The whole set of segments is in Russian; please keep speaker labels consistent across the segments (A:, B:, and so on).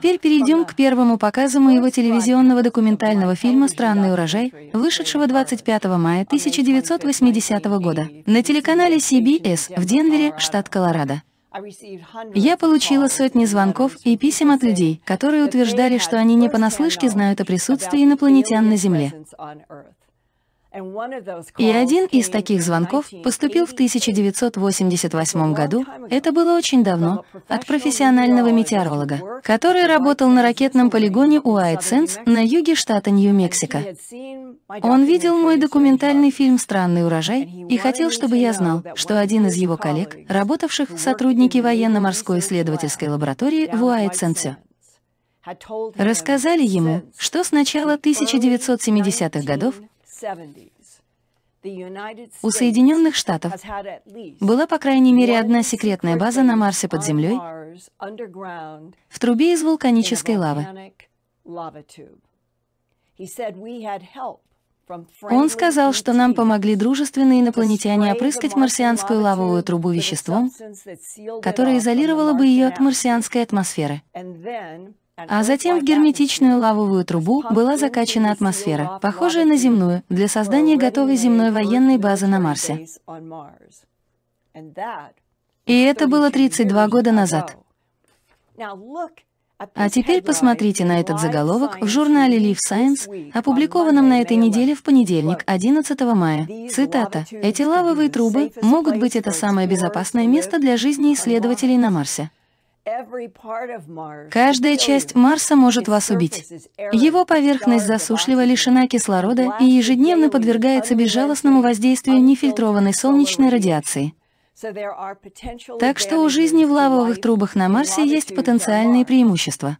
A: Теперь перейдем к первому показу моего телевизионного документального фильма «Странный урожай», вышедшего 25 мая 1980 года на телеканале CBS в Денвере, штат Колорадо. Я получила сотни звонков и писем от людей, которые утверждали, что они не понаслышке знают о присутствии инопланетян на Земле. И один из таких звонков поступил в 1988 году, это было очень давно, от профессионального метеоролога, который работал на ракетном полигоне Уайт Сенс на юге штата Нью-Мексико. Он видел мой документальный фильм «Странный урожай» и хотел, чтобы я знал, что один из его коллег, работавших в сотруднике военно-морской исследовательской лаборатории в Уайт Сенсе, рассказали ему, что с начала 1970-х годов у Соединенных Штатов была, по крайней мере, одна секретная база на Марсе под землей в трубе из вулканической лавы. Он сказал, что нам помогли дружественные инопланетяне опрыскать марсианскую лавовую трубу веществом, которое изолировало бы ее от марсианской атмосферы. А затем в герметичную лавовую трубу была закачана атмосфера, похожая на земную, для создания готовой земной военной базы на Марсе. И это было 32 года назад. А теперь посмотрите на этот заголовок в журнале Leaf Science, опубликованном на этой неделе в понедельник, 11 мая. Цитата. «Эти лавовые трубы могут быть это самое безопасное место для жизни исследователей на Марсе». Каждая часть Марса может вас убить. Его поверхность засушлива, лишена кислорода и ежедневно подвергается безжалостному воздействию нефильтрованной солнечной радиации. Так что у жизни в лавовых трубах на Марсе есть потенциальные преимущества.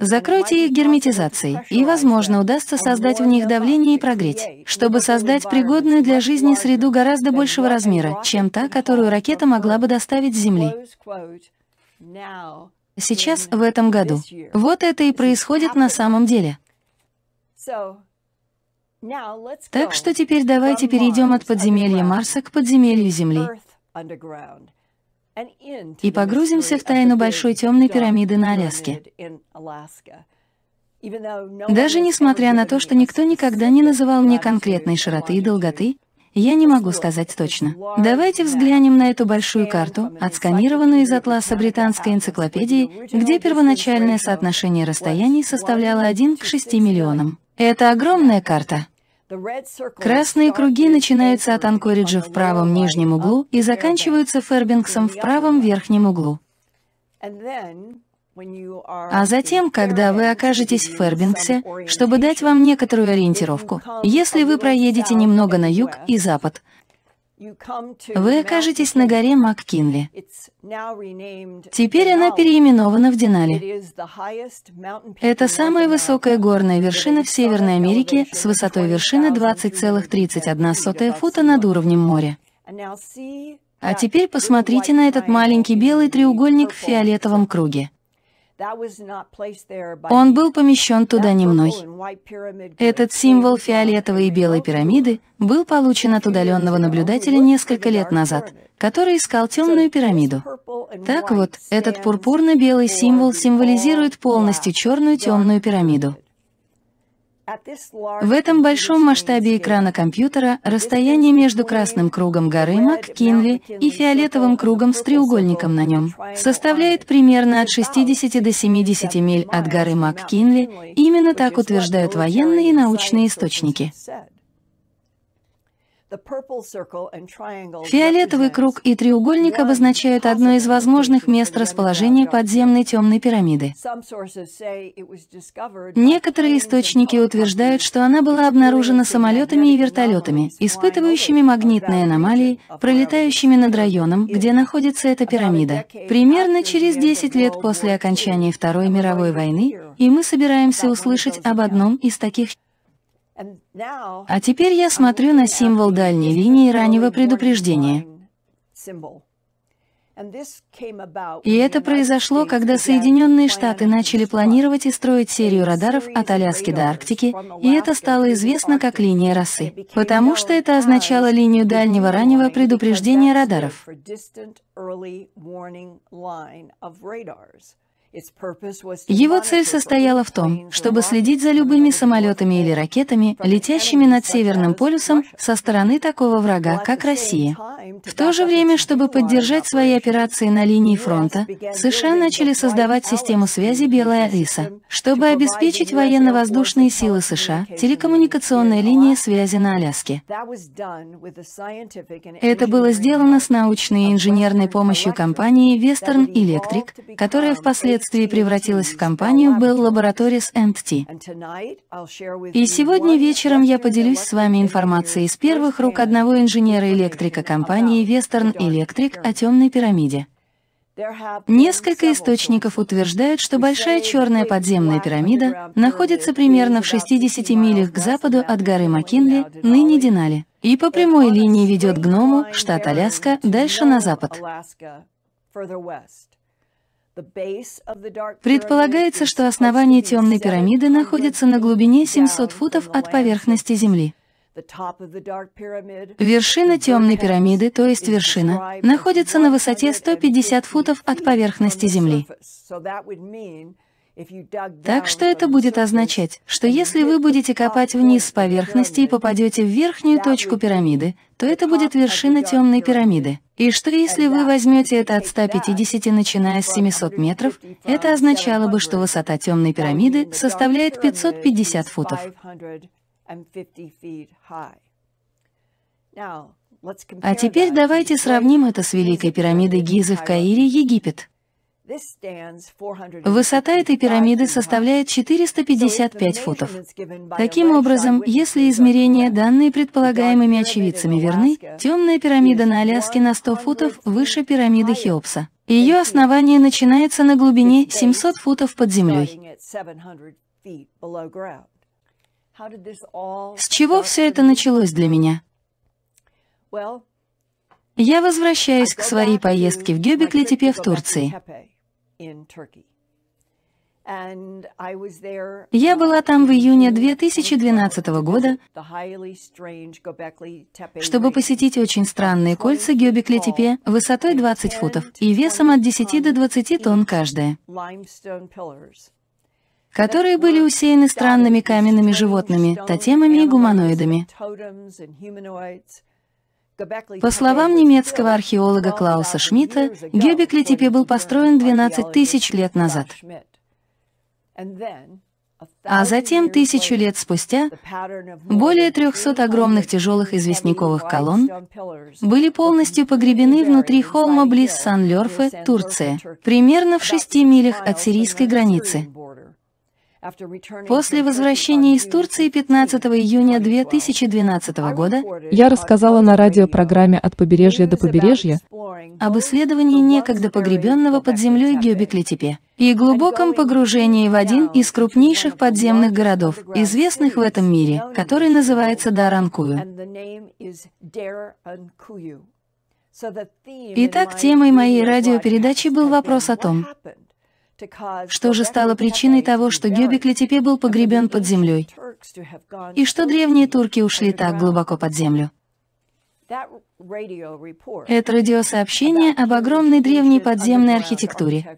A: Закройте их герметизацией, и, возможно, удастся создать в них давление и прогреть, чтобы создать пригодную для жизни среду гораздо большего размера, чем та, которую ракета могла бы доставить с Земли. Сейчас, в этом году. Вот это и происходит на самом деле. Так что теперь давайте перейдем от подземелья Марса к подземелью Земли и погрузимся в тайну Большой темной пирамиды на Аляске. Даже несмотря на то, что никто никогда не называл мне конкретной широты и долготы, я не могу сказать точно. Давайте взглянем на эту большую карту, отсканированную из атласа британской энциклопедии, где первоначальное соотношение расстояний составляло 1 к 6 миллионам. Это огромная карта. Красные круги начинаются от Анкориджа в правом нижнем углу и заканчиваются Фербингсом в правом верхнем углу. А затем, когда вы окажетесь в Фербингсе, чтобы дать вам некоторую ориентировку, если вы проедете немного на юг и запад, вы окажетесь на горе МакКинли. Теперь она переименована в Денали. Это самая высокая горная вершина в Северной Америке с высотой вершины 20,31 фута над уровнем моря. А теперь посмотрите на этот маленький белый треугольник в фиолетовом круге. Он был помещен туда не мной. Этот символ фиолетовой и белой пирамиды был получен от удаленного наблюдателя несколько лет назад, который искал темную пирамиду. Так вот, этот пурпурно-белый символ символизирует полностью черную темную пирамиду. В этом большом масштабе экрана компьютера расстояние между красным кругом горы МакКинли и фиолетовым кругом с треугольником на нем составляет примерно от 60 до 70 миль от горы МакКинли. Именно так утверждают военные и научные источники. Фиолетовый круг и треугольник обозначают одно из возможных мест расположения подземной темной пирамиды. Некоторые источники утверждают, что она была обнаружена самолетами и вертолетами, испытывающими магнитные аномалии, пролетающими над районом, где находится эта пирамида, примерно через 10 лет после окончания Второй мировой войны, и мы собираемся услышать об одном из таких а теперь я смотрю на символ дальней линии раннего предупреждения. И это произошло, когда Соединенные Штаты начали планировать и строить серию радаров от Аляски до Арктики, и это стало известно как линия росы, потому что это означало линию дальнего раннего предупреждения радаров. Его цель состояла в том, чтобы следить за любыми самолетами или ракетами, летящими над Северным полюсом со стороны такого врага, как Россия. В то же время, чтобы поддержать свои операции на линии фронта, США начали создавать систему связи «Белая лиса», чтобы обеспечить военно-воздушные силы США телекоммуникационной линии связи на Аляске. Это было сделано с научной и инженерной помощью компании Western Electric, которая впоследствии впоследствии превратилась в компанию Bell Laboratories T. И сегодня вечером я поделюсь с вами информацией из первых рук одного инженера-электрика компании Western Electric о темной пирамиде. Несколько источников утверждают, что Большая черная подземная пирамида находится примерно в 60 милях к западу от горы Маккинли, ныне Денали, и по прямой линии ведет Гному, штат Аляска, дальше на запад. Предполагается, что основание темной пирамиды находится на глубине 700 футов от поверхности Земли. Вершина темной пирамиды, то есть вершина, находится на высоте 150 футов от поверхности Земли. Так что это будет означать, что если вы будете копать вниз с поверхности и попадете в верхнюю точку пирамиды, то это будет вершина темной пирамиды. И что если вы возьмете это от 150, начиная с 700 метров, это означало бы, что высота темной пирамиды составляет 550 футов. А теперь давайте сравним это с Великой пирамидой Гизы в Каире, Египет. Высота этой пирамиды составляет 455 футов. Таким образом, если измерения, данные предполагаемыми очевидцами, верны, темная пирамида на Аляске на 100 футов выше пирамиды Хеопса. Ее основание начинается на глубине 700 футов под землей. С чего все это началось для меня? Я возвращаюсь к своей поездке в Гёбекли-Тепе в Турции. Я была там в июне 2012 года, чтобы посетить очень странные кольца Гёбекли-Тепе высотой 20 футов и весом от 10 до 20 тонн каждая, которые были усеяны странными каменными животными, тотемами и гуманоидами. По словам немецкого археолога Клауса Шмидта, Гёбекли-Тепе был построен 12 тысяч лет назад. А затем, тысячу лет спустя, более 300 огромных тяжелых известняковых колонн были полностью погребены внутри холма близ Сан-Лёрфе, Турция, примерно в шести милях от сирийской границы. После возвращения из Турции 15 июня 2012 года
B: я рассказала на радиопрограмме «От побережья до побережья»
A: об исследовании некогда погребенного под землей Гёбекли-Тепе и глубоком погружении в один из крупнейших подземных городов, известных в этом мире, который называется Даранкую. Итак, темой моей радиопередачи был вопрос о том, что же стало причиной того, что Гёбекли теперь был погребен под землей? И что древние турки ушли так глубоко под землю? Это радиосообщение об огромной древней подземной архитектуре.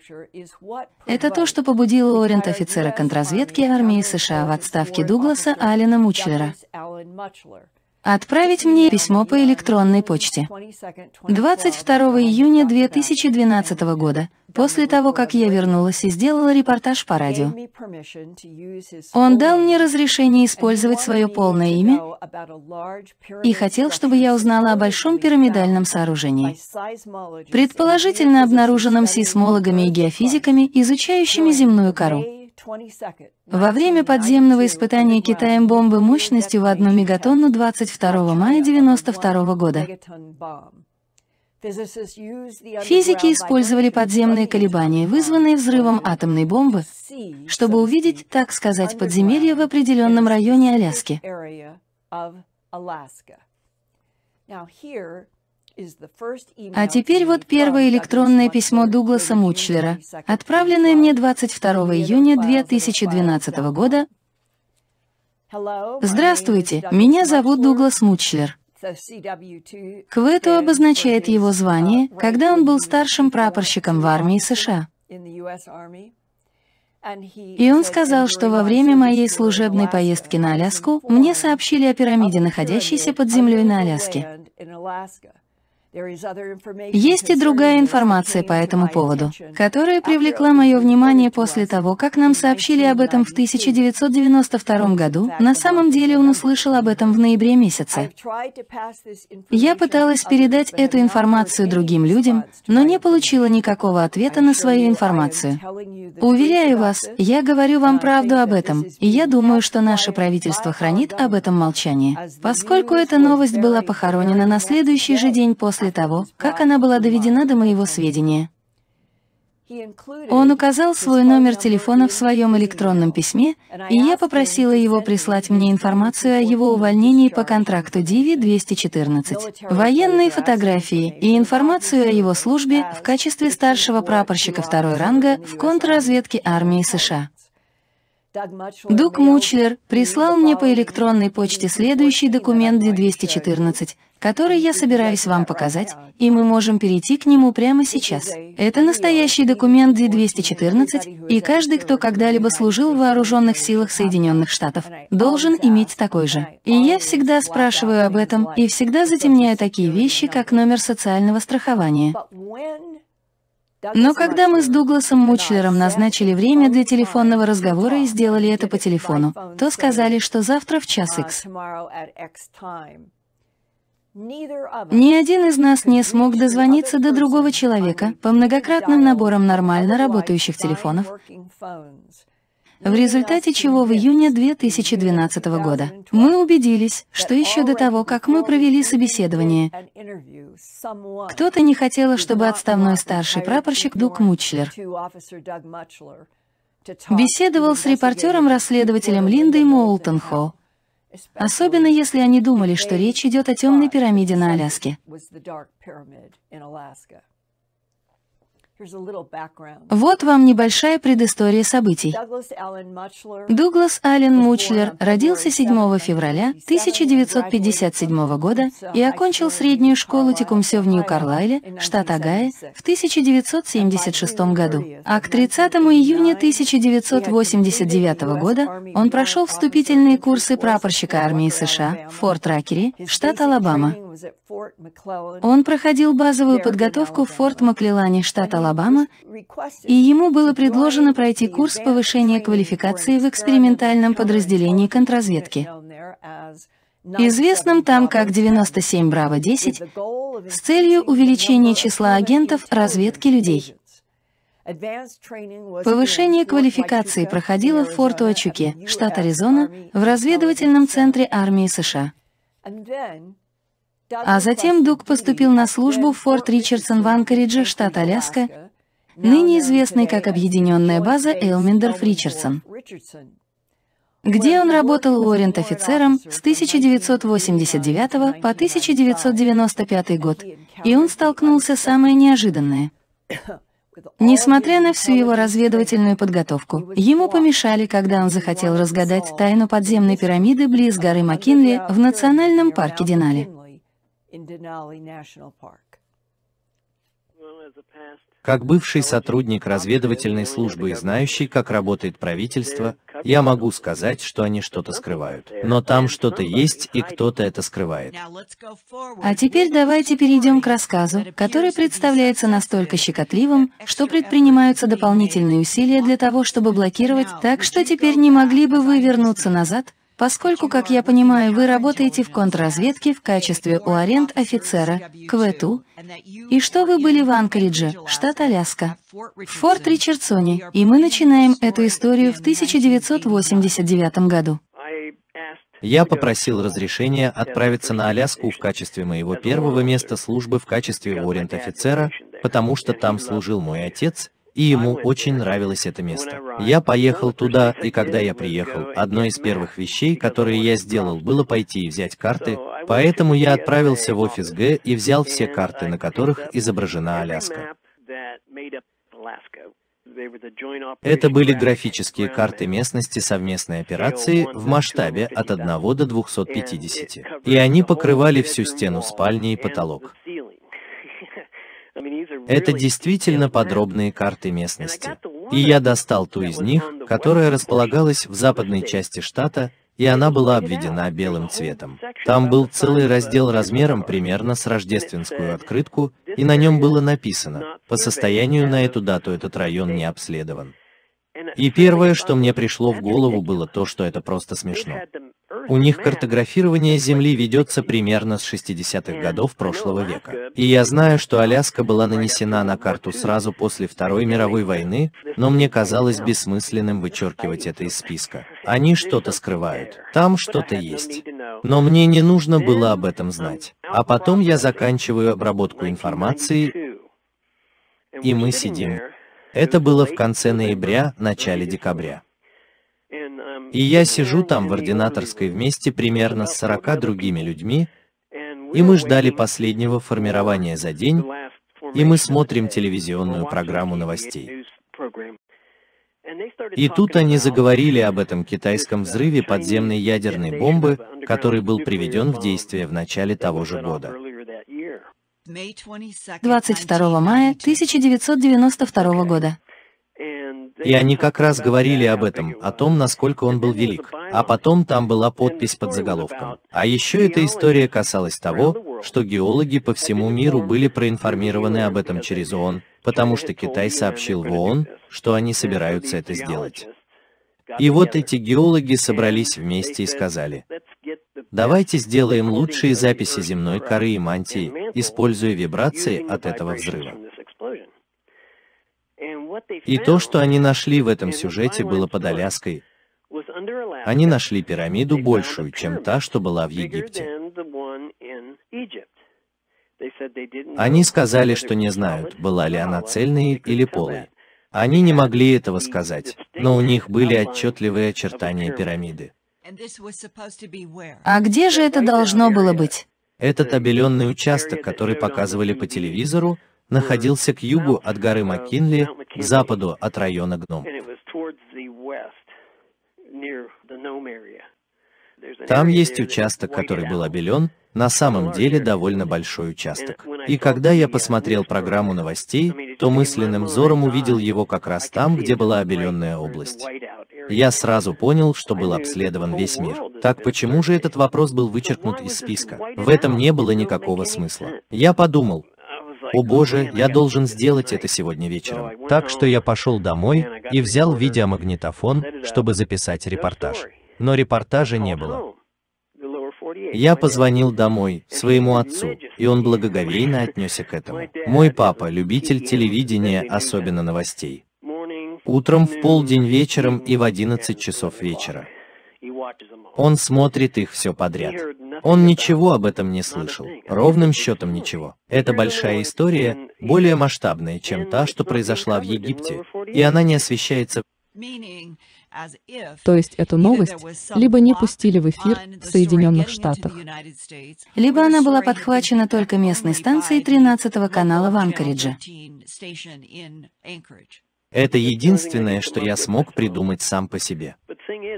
A: Это то, что побудило Орент-офицера контрразведки армии США в отставке Дугласа Алина Мучлера Отправить мне письмо по электронной почте. 22 июня 2012 года, после того, как я вернулась и сделала репортаж по радио. Он дал мне разрешение использовать свое полное имя и хотел, чтобы я узнала о большом пирамидальном сооружении, предположительно обнаруженном сейсмологами и геофизиками, изучающими земную кору. Во время подземного испытания Китаем бомбы мощностью в одну мегатонну 22 мая 1992 года Физики использовали подземные колебания, вызванные взрывом атомной бомбы, чтобы увидеть, так сказать, подземелье в определенном районе Аляски. А теперь вот первое электронное письмо Дугласа Мучлера, отправленное мне 22 июня 2012 года. Здравствуйте, меня зовут Дуглас Мучлер. Квету обозначает его звание, когда он был старшим прапорщиком в армии США. И он сказал, что во время моей служебной поездки на Аляску мне сообщили о пирамиде, находящейся под землей на Аляске. Есть и другая информация по этому поводу, которая привлекла мое внимание после того, как нам сообщили об этом в 1992 году. На самом деле он услышал об этом в ноябре месяце. Я пыталась передать эту информацию другим людям, но не получила никакого ответа на свою информацию. Уверяю вас, я говорю вам правду об этом, и я думаю, что наше правительство хранит об этом молчание, поскольку эта новость была похоронена на следующий же день после после того, как она была доведена до моего сведения. Он указал свой номер телефона в своем электронном письме, и я попросила его прислать мне информацию о его увольнении по контракту Диви-214, военные фотографии и информацию о его службе в качестве старшего прапорщика второй ранга в контрразведке армии США. Дуг Мучлер прислал мне по электронной почте следующий документ D214, который я собираюсь вам показать, и мы можем перейти к нему прямо сейчас. Это настоящий документ D214, и каждый, кто когда-либо служил в вооруженных силах Соединенных Штатов, должен иметь такой же. И я всегда спрашиваю об этом и всегда затемняю такие вещи, как номер социального страхования. Но когда мы с Дугласом Мучлером назначили время для телефонного разговора и сделали это по телефону, то сказали, что завтра в час X. Ни один из нас не смог дозвониться до другого человека по многократным наборам нормально работающих телефонов, в результате чего в июне 2012 года мы убедились, что еще до того, как мы провели собеседование, кто-то не хотел, чтобы отставной старший прапорщик Дук Мучлер беседовал с репортером-расследователем Линдой Моултон-Хо, особенно если они думали, что речь идет о темной пирамиде на Аляске. Вот вам небольшая предыстория событий. Дуглас Аллен Мучлер родился 7 февраля 1957 года и окончил среднюю школу Текумсё в Нью-Карлайле, штат Огайо, в 1976 году. А к 30 июня 1989 года он прошел вступительные курсы прапорщика армии США в Форт Ракере, штат Алабама. Он проходил базовую подготовку в Форт Маклеллане, штат Алабама, и ему было предложено пройти курс повышения квалификации в экспериментальном подразделении контрразведки, известном там как 97 Браво-10, с целью увеличения числа агентов разведки людей. Повышение квалификации проходило в Форт Очуке, штат Аризона, в разведывательном центре армии США. А затем Дуг поступил на службу в Форт Ричардсон в Анкоридже, штат Аляска, ныне известный как объединенная база Элмендорф-Ричардсон, где он работал уоррент-офицером с 1989 по 1995 год, и он столкнулся с самое неожиданное. Несмотря на всю его разведывательную подготовку, ему помешали, когда он захотел разгадать тайну подземной пирамиды близ горы Маккинли в национальном парке Денали.
C: Как бывший сотрудник разведывательной службы и знающий, как работает правительство, я могу сказать, что они что-то скрывают. Но там что-то есть, и кто-то это скрывает.
A: А теперь давайте перейдем к рассказу, который представляется настолько щекотливым, что предпринимаются дополнительные усилия для того, чтобы блокировать, так что теперь не могли бы вы вернуться назад, Поскольку, как я понимаю, вы работаете в контрразведке в качестве уарент-офицера, КВТУ, и что вы были в Анкоридже, штат Аляска, в Форт Ричардсоне, и мы начинаем эту историю в 1989 году.
C: Я попросил разрешения отправиться на Аляску в качестве моего первого места службы в качестве уоррент-офицера, потому что там служил мой отец, и ему очень нравилось это место. Я поехал туда, и когда я приехал, одной из первых вещей, которые я сделал, было пойти и взять карты, поэтому я отправился в офис Г и взял все карты, на которых изображена Аляска. Это были графические карты местности совместной операции в масштабе от 1 до 250, и они покрывали всю стену спальни и потолок. Это действительно подробные карты местности. И я достал ту из них, которая располагалась в западной части штата, и она была обведена белым цветом. Там был целый раздел размером примерно с рождественскую открытку, и на нем было написано, по состоянию на эту дату этот район не обследован. И первое, что мне пришло в голову, было то, что это просто смешно. У них картографирование Земли ведется примерно с 60-х годов прошлого века. И я знаю, что Аляска была нанесена на карту сразу после Второй мировой войны, но мне казалось бессмысленным вычеркивать это из списка. Они что-то скрывают. Там что-то есть. Но мне не нужно было об этом знать. А потом я заканчиваю обработку информации, и мы сидим. Это было в конце ноября, начале декабря. И я сижу там в ординаторской вместе примерно с 40 другими людьми, и мы ждали последнего формирования за день, и мы смотрим телевизионную программу новостей. И тут они заговорили об этом китайском взрыве подземной ядерной бомбы, который был приведен в действие в начале того же года.
A: 22 мая 1992 года.
C: И они как раз говорили об этом, о том, насколько он был велик. А потом там была подпись под заголовком. А еще эта история касалась того, что геологи по всему миру были проинформированы об этом через ООН, потому что Китай сообщил в ООН, что они собираются это сделать. И вот эти геологи собрались вместе и сказали, давайте сделаем лучшие записи земной коры и мантии, используя вибрации от этого взрыва. И то, что они нашли в этом сюжете, было под Аляской. Они нашли пирамиду большую, чем та, что была в Египте. Они сказали, что не знают, была ли она цельной или полой. Они не могли этого сказать, но у них были отчетливые очертания пирамиды.
A: А где же это должно было быть?
C: Этот обеленный участок, который показывали по телевизору, находился к югу от горы Маккинли, к западу от района Гном. Там есть участок, который был обелен, на самом деле довольно большой участок. И когда я посмотрел программу новостей, то мысленным взором увидел его как раз там, где была обеленная область. Я сразу понял, что был обследован весь мир. Так почему же этот вопрос был вычеркнут из списка? В этом не было никакого смысла. Я подумал, «О боже, я должен сделать это сегодня вечером». Так что я пошел домой и взял видеомагнитофон, чтобы записать репортаж. Но репортажа не было. Я позвонил домой, своему отцу, и он благоговейно отнесся к этому. Мой папа – любитель телевидения, особенно новостей. Утром, в полдень вечером и в 11 часов вечера. Он смотрит их все подряд. Он ничего об этом не слышал, ровным счетом ничего. Это большая история, более масштабная, чем та, что произошла в Египте, и она не освещается.
B: То есть эту новость либо не пустили в эфир в Соединенных Штатах,
A: либо она была подхвачена только местной станцией 13 канала в Анкоридже.
C: Это единственное, что я смог придумать сам по себе.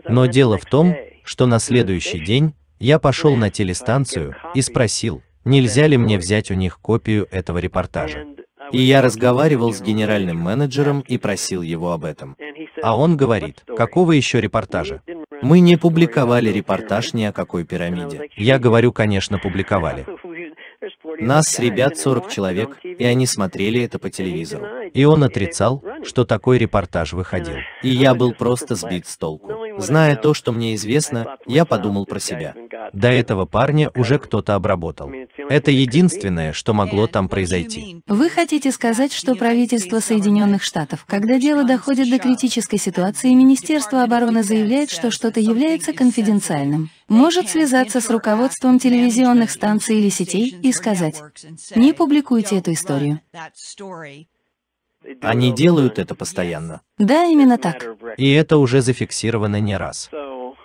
C: Но дело в том, что на следующий день я пошел на телестанцию и спросил, нельзя ли мне взять у них копию этого репортажа. И я разговаривал с генеральным менеджером и просил его об этом. А он говорит, какого еще репортажа? Мы не публиковали репортаж ни о какой пирамиде. Я говорю, конечно, публиковали. Нас с ребят 40 человек, и они смотрели это по телевизору. И он отрицал, что такой репортаж выходил. И я был просто сбит с толку. Зная то, что мне известно, я подумал про себя. До этого парня уже кто-то обработал. Это единственное, что могло там произойти.
A: Вы хотите сказать, что правительство Соединенных Штатов, когда дело доходит до критической ситуации, Министерство обороны заявляет, что что-то является конфиденциальным, может связаться с руководством телевизионных станций или сетей и сказать, не публикуйте эту историю.
C: Они делают это постоянно.
A: Да, именно так.
C: И это уже зафиксировано не раз.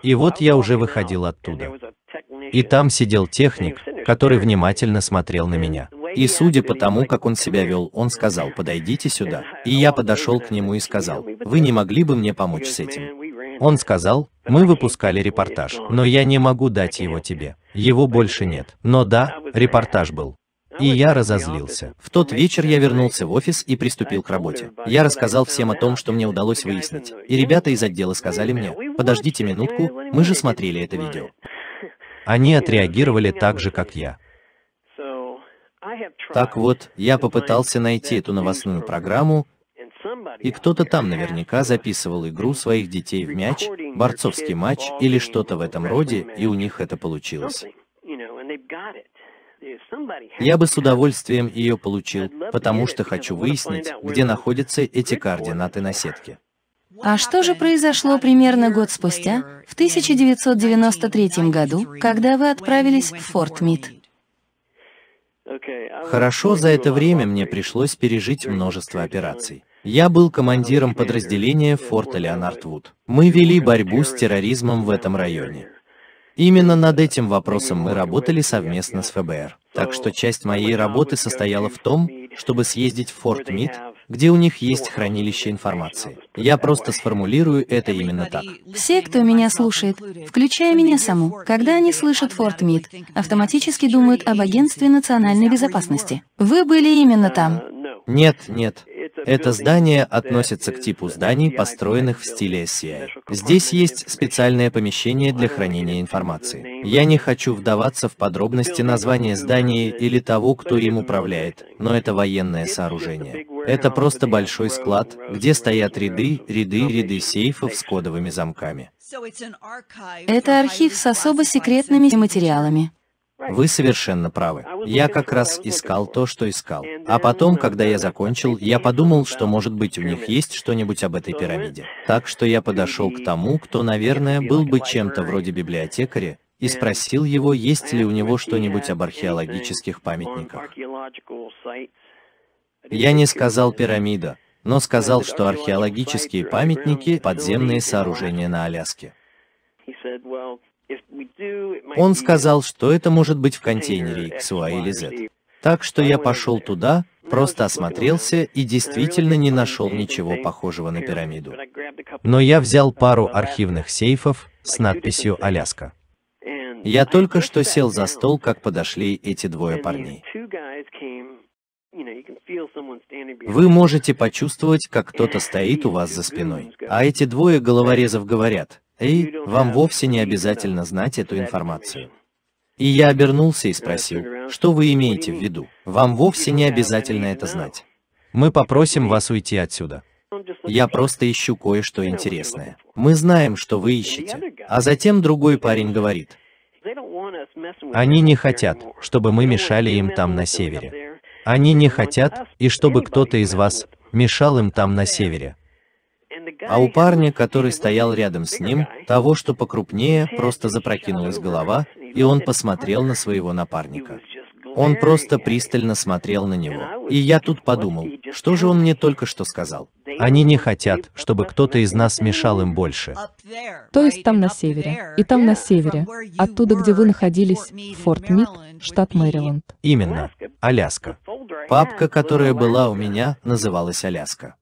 C: И вот я уже выходил оттуда. И там сидел техник, который внимательно смотрел на меня. И судя по тому, как он себя вел, он сказал, подойдите сюда. И я подошел к нему и сказал, вы не могли бы мне помочь с этим? Он сказал, мы выпускали репортаж, но я не могу дать его тебе. Его больше нет. Но да, репортаж был. И я разозлился. В тот вечер я вернулся в офис и приступил к работе. Я рассказал всем о том, что мне удалось выяснить. И ребята из отдела сказали мне, подождите минутку, мы же смотрели это видео. Они отреагировали так же, как я. Так вот, я попытался найти эту новостную программу, и кто-то там наверняка записывал игру своих детей в мяч, борцовский матч или что-то в этом роде, и у них это получилось. Я бы с удовольствием ее получил, потому что хочу выяснить, где находятся эти координаты на сетке.
A: А что же произошло примерно год спустя, в 1993 году, когда вы отправились в Форт Мид?
C: Хорошо, за это время мне пришлось пережить множество операций. Я был командиром подразделения форта Леонард Вуд. Мы вели борьбу с терроризмом в этом районе. Именно над этим вопросом мы работали совместно с ФБР. Так что часть моей работы состояла в том, чтобы съездить в Форт Мид, где у них есть хранилище информации. Я просто сформулирую это именно так.
A: Все, кто меня слушает, включая меня саму, когда они слышат Форт Мид, автоматически думают об агентстве национальной безопасности. Вы были именно там.
C: Нет, нет. Это здание относится к типу зданий, построенных в стиле SCI. Здесь есть специальное помещение для хранения информации. Я не хочу вдаваться в подробности названия здания или того, кто им управляет, но это военное сооружение. Это просто большой склад, где стоят ряды, ряды, ряды сейфов с кодовыми замками.
A: Это архив с особо секретными материалами.
C: Вы совершенно правы. Я как раз искал то, что искал. А потом, когда я закончил, я подумал, что, может быть, у них есть что-нибудь об этой пирамиде. Так что я подошел к тому, кто, наверное, был бы чем-то вроде библиотекаря, и спросил его, есть ли у него что-нибудь об археологических памятниках. Я не сказал пирамида, но сказал, что археологические памятники — подземные сооружения на Аляске. Он сказал, что это может быть в контейнере XY или Z. Так что я пошел туда, просто осмотрелся и действительно не нашел ничего похожего на пирамиду. Но я взял пару архивных сейфов с надписью «Аляска». Я только что сел за стол, как подошли эти двое парней. Вы можете почувствовать, как кто-то стоит у вас за спиной. А эти двое головорезов говорят, «Эй, вам вовсе не обязательно знать эту информацию». И я обернулся и спросил, что вы имеете в виду? Вам вовсе не обязательно это знать. Мы попросим вас уйти отсюда. Я просто ищу кое-что интересное. Мы знаем, что вы ищете. А затем другой парень говорит, они не хотят, чтобы мы мешали им там на севере. Они не хотят, и чтобы кто-то из вас мешал им там на севере. А у парня, который стоял рядом с ним, того, что покрупнее, просто запрокинулась голова, и он посмотрел на своего напарника. Он просто пристально смотрел на него. И я тут подумал, что же он мне только что сказал? Они не хотят, чтобы кто-то из нас мешал им больше.
B: То есть там на севере, и там на севере, оттуда, где вы находились, Форт Мид, штат Мэриленд.
C: Именно, Аляска. Папка, которая была у меня, называлась Аляска.